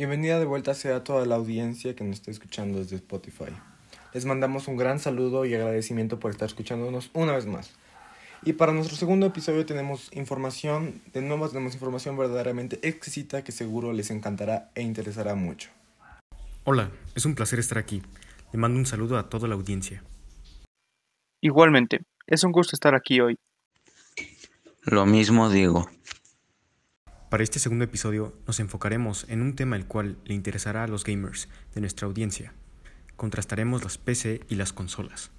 Bienvenida de vuelta sea toda la audiencia que nos está escuchando desde Spotify. Les mandamos un gran saludo y agradecimiento por estar escuchándonos una vez más. Y para nuestro segundo episodio tenemos información, de nuevo tenemos información verdaderamente exquisita que seguro les encantará e interesará mucho. Hola, es un placer estar aquí. Le mando un saludo a toda la audiencia. Igualmente, es un gusto estar aquí hoy. Lo mismo digo. Para este segundo episodio nos enfocaremos en un tema el cual le interesará a los gamers de nuestra audiencia. Contrastaremos las PC y las consolas.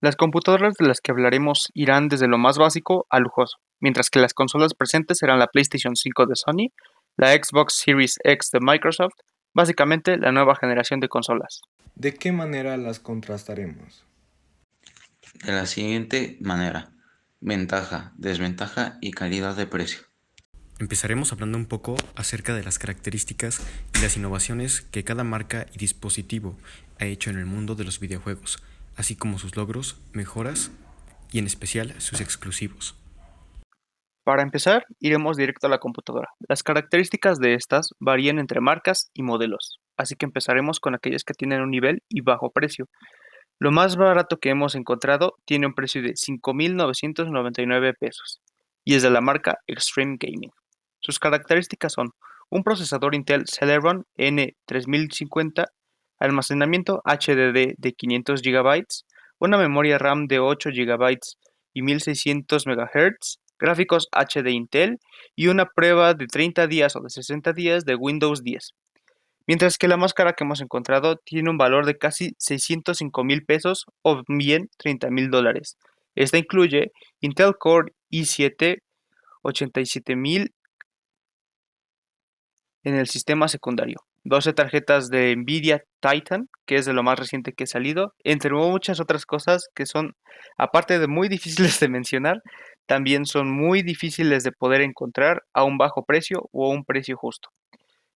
Las computadoras de las que hablaremos irán desde lo más básico a lujoso, mientras que las consolas presentes serán la PlayStation 5 de Sony, la Xbox Series X de Microsoft, básicamente la nueva generación de consolas. ¿De qué manera las contrastaremos? De la siguiente manera. Ventaja, desventaja y calidad de precio. Empezaremos hablando un poco acerca de las características y las innovaciones que cada marca y dispositivo ha hecho en el mundo de los videojuegos, así como sus logros, mejoras y en especial sus exclusivos. Para empezar, iremos directo a la computadora. Las características de estas varían entre marcas y modelos, así que empezaremos con aquellas que tienen un nivel y bajo precio. Lo más barato que hemos encontrado tiene un precio de 5.999 pesos y es de la marca Extreme Gaming. Sus características son un procesador Intel Celeron N3050, almacenamiento HDD de 500 GB, una memoria RAM de 8 GB y 1600 MHz, gráficos HD Intel y una prueba de 30 días o de 60 días de Windows 10. Mientras que la más cara que hemos encontrado tiene un valor de casi 605 mil pesos o bien 30 mil dólares. Esta incluye Intel Core i7 87000 en el sistema secundario. 12 tarjetas de Nvidia Titan, que es de lo más reciente que ha salido, entre muchas otras cosas que son, aparte de muy difíciles de mencionar, también son muy difíciles de poder encontrar a un bajo precio o a un precio justo.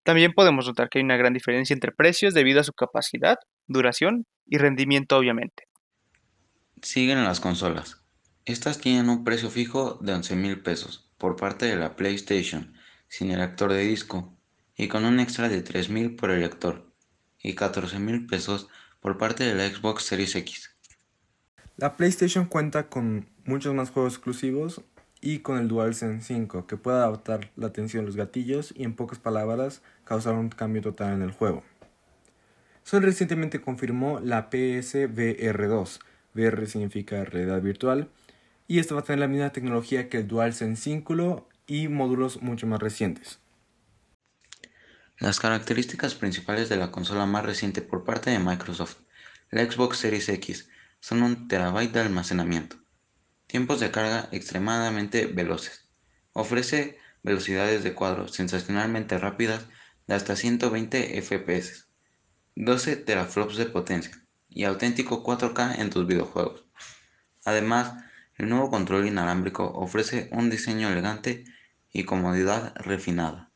También podemos notar que hay una gran diferencia entre precios debido a su capacidad, duración y rendimiento obviamente. Siguen las consolas. Estas tienen un precio fijo de 11 mil pesos por parte de la PlayStation, sin el lector de disco, y con un extra de 3.000 por el lector y 14.000 pesos por parte de la Xbox Series X. La PlayStation cuenta con muchos más juegos exclusivos y con el DualSense 5 que puede adaptar la atención de los gatillos y en pocas palabras causar un cambio total en el juego. Sony recientemente confirmó la PSVR 2, VR significa realidad virtual, y esta va a tener la misma tecnología que el DualSense 5 y módulos mucho más recientes. Las características principales de la consola más reciente por parte de Microsoft, la Xbox Series X, son un terabyte de almacenamiento, tiempos de carga extremadamente veloces, ofrece velocidades de cuadro sensacionalmente rápidas de hasta 120 FPS, 12 teraflops de potencia y auténtico 4K en tus videojuegos. Además, el nuevo control inalámbrico ofrece un diseño elegante y comodidad refinada.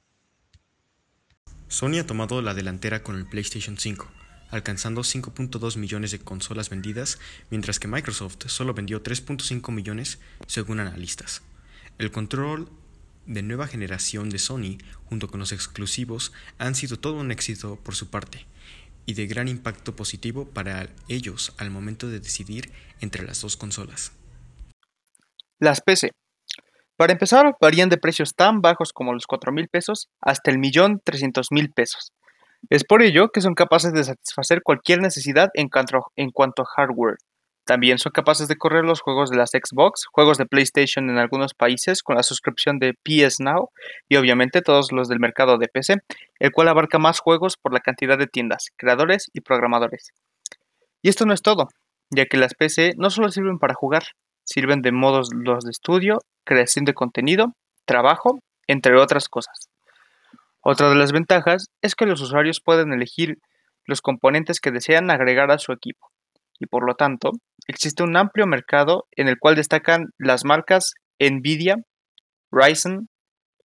Sony ha tomado la delantera con el PlayStation 5, alcanzando 5.2 millones de consolas vendidas, mientras que Microsoft solo vendió 3.5 millones según analistas. El control de nueva generación de Sony, junto con los exclusivos, han sido todo un éxito por su parte, y de gran impacto positivo para ellos al momento de decidir entre las dos consolas. Las PC para empezar, varían de precios tan bajos como los 4 mil pesos hasta el millón mil pesos. Es por ello que son capaces de satisfacer cualquier necesidad en cuanto, en cuanto a hardware. También son capaces de correr los juegos de las Xbox, juegos de PlayStation en algunos países con la suscripción de PS Now y obviamente todos los del mercado de PC, el cual abarca más juegos por la cantidad de tiendas, creadores y programadores. Y esto no es todo, ya que las PC no solo sirven para jugar, sirven de modos los de estudio creación de contenido, trabajo, entre otras cosas. Otra de las ventajas es que los usuarios pueden elegir los componentes que desean agregar a su equipo y por lo tanto existe un amplio mercado en el cual destacan las marcas Nvidia, Ryzen,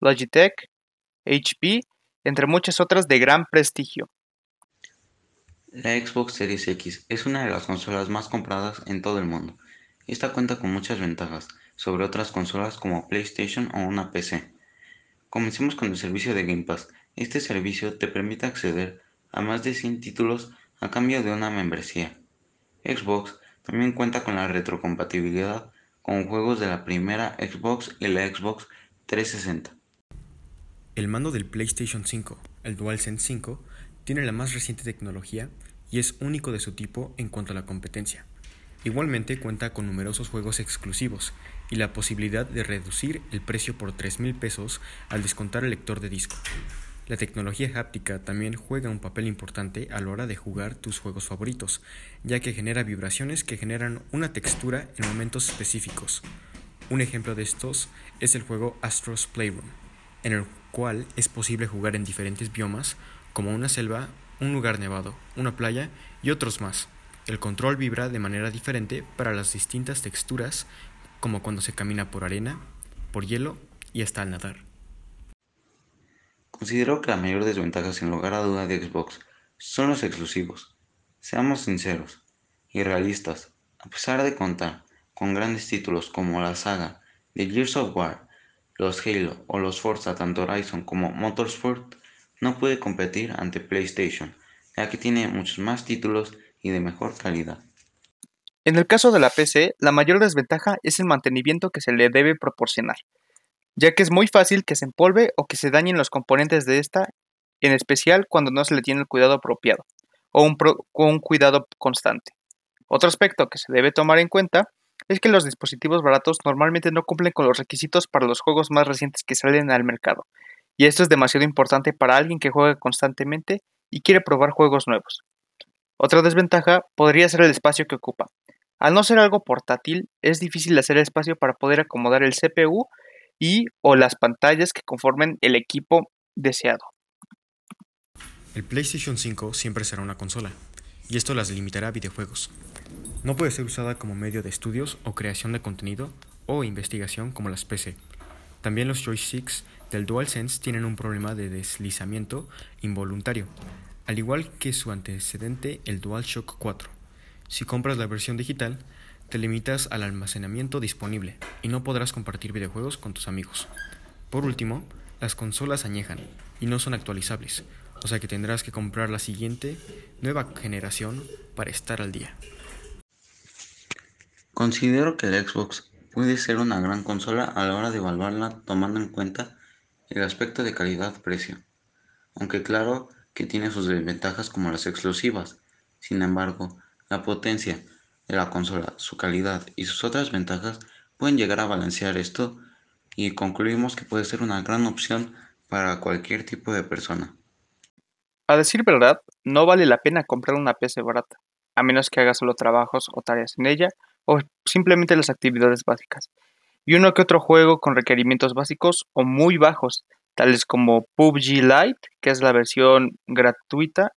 Logitech, HP, entre muchas otras de gran prestigio. La Xbox Series X es una de las consolas más compradas en todo el mundo. Esta cuenta con muchas ventajas, sobre otras consolas como PlayStation o una PC. Comencemos con el servicio de Game Pass. Este servicio te permite acceder a más de 100 títulos a cambio de una membresía. Xbox también cuenta con la retrocompatibilidad con juegos de la primera Xbox y la Xbox 360. El mando del PlayStation 5, el DualSense 5, tiene la más reciente tecnología y es único de su tipo en cuanto a la competencia. Igualmente cuenta con numerosos juegos exclusivos y la posibilidad de reducir el precio por 3 mil pesos al descontar el lector de disco. La tecnología háptica también juega un papel importante a la hora de jugar tus juegos favoritos, ya que genera vibraciones que generan una textura en momentos específicos. Un ejemplo de estos es el juego Astro's Playroom, en el cual es posible jugar en diferentes biomas como una selva, un lugar nevado, una playa y otros más. El control vibra de manera diferente para las distintas texturas, como cuando se camina por arena, por hielo y hasta al nadar. Considero que la mayor desventaja sin lugar a duda de Xbox son los exclusivos. Seamos sinceros y realistas, a pesar de contar con grandes títulos como la saga de Gears of War, los Halo o los Forza tanto Horizon como Motorsport, no puede competir ante PlayStation, ya que tiene muchos más títulos y de mejor calidad. En el caso de la PC, la mayor desventaja es el mantenimiento que se le debe proporcionar ya que es muy fácil que se empolve o que se dañen los componentes de esta, en especial cuando no se le tiene el cuidado apropiado o un, un cuidado constante. Otro aspecto que se debe tomar en cuenta es que los dispositivos baratos normalmente no cumplen con los requisitos para los juegos más recientes que salen al mercado, y esto es demasiado importante para alguien que juega constantemente y quiere probar juegos nuevos. Otra desventaja podría ser el espacio que ocupa. Al no ser algo portátil, es difícil hacer espacio para poder acomodar el CPU y o las pantallas que conformen el equipo deseado. El PlayStation 5 siempre será una consola, y esto las limitará a videojuegos. No puede ser usada como medio de estudios o creación de contenido o investigación como las PC. También los joysticks del DualSense tienen un problema de deslizamiento involuntario, al igual que su antecedente el DualShock 4. Si compras la versión digital, te limitas al almacenamiento disponible y no podrás compartir videojuegos con tus amigos. Por último, las consolas añejan y no son actualizables, o sea que tendrás que comprar la siguiente nueva generación para estar al día. Considero que el Xbox puede ser una gran consola a la hora de evaluarla tomando en cuenta el aspecto de calidad-precio, aunque claro que tiene sus desventajas como las exclusivas, sin embargo, la potencia, de la consola, su calidad y sus otras ventajas pueden llegar a balancear esto y concluimos que puede ser una gran opción para cualquier tipo de persona. A decir verdad, no vale la pena comprar una PC barata, a menos que hagas solo trabajos o tareas en ella o simplemente las actividades básicas. Y uno que otro juego con requerimientos básicos o muy bajos, tales como PUBG Lite, que es la versión gratuita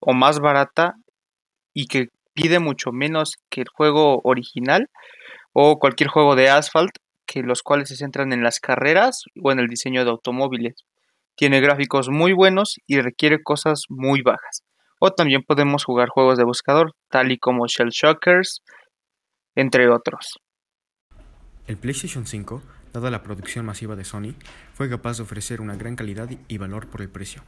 o más barata y que pide mucho menos que el juego original o cualquier juego de Asphalt, que los cuales se centran en las carreras o en el diseño de automóviles. Tiene gráficos muy buenos y requiere cosas muy bajas. O también podemos jugar juegos de buscador, tal y como Shell Shockers, entre otros. El PlayStation 5, dada la producción masiva de Sony, fue capaz de ofrecer una gran calidad y valor por el precio.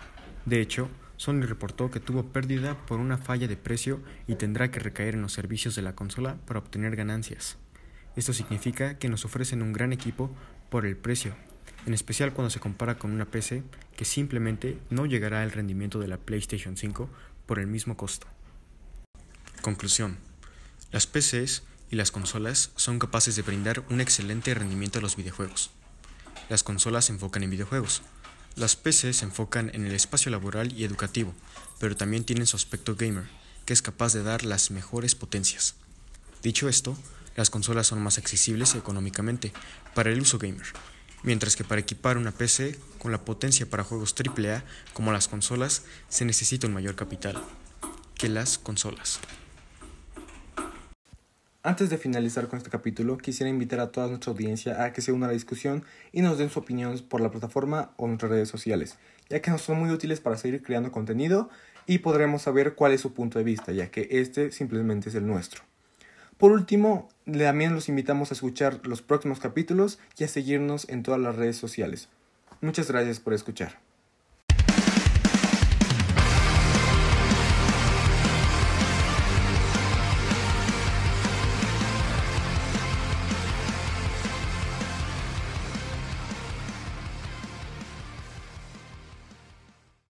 De hecho, Sony reportó que tuvo pérdida por una falla de precio y tendrá que recaer en los servicios de la consola para obtener ganancias. Esto significa que nos ofrecen un gran equipo por el precio, en especial cuando se compara con una PC que simplemente no llegará al rendimiento de la PlayStation 5 por el mismo costo. Conclusión. Las PCs y las consolas son capaces de brindar un excelente rendimiento a los videojuegos. Las consolas se enfocan en videojuegos, las PC se enfocan en el espacio laboral y educativo, pero también tienen su aspecto gamer, que es capaz de dar las mejores potencias. Dicho esto, las consolas son más accesibles económicamente para el uso gamer, mientras que para equipar una PC con la potencia para juegos AAA como las consolas se necesita un mayor capital que las consolas. Antes de finalizar con este capítulo, quisiera invitar a toda nuestra audiencia a que se una a la discusión y nos den su opinión por la plataforma o nuestras redes sociales, ya que nos son muy útiles para seguir creando contenido y podremos saber cuál es su punto de vista, ya que este simplemente es el nuestro. Por último, también los invitamos a escuchar los próximos capítulos y a seguirnos en todas las redes sociales. Muchas gracias por escuchar.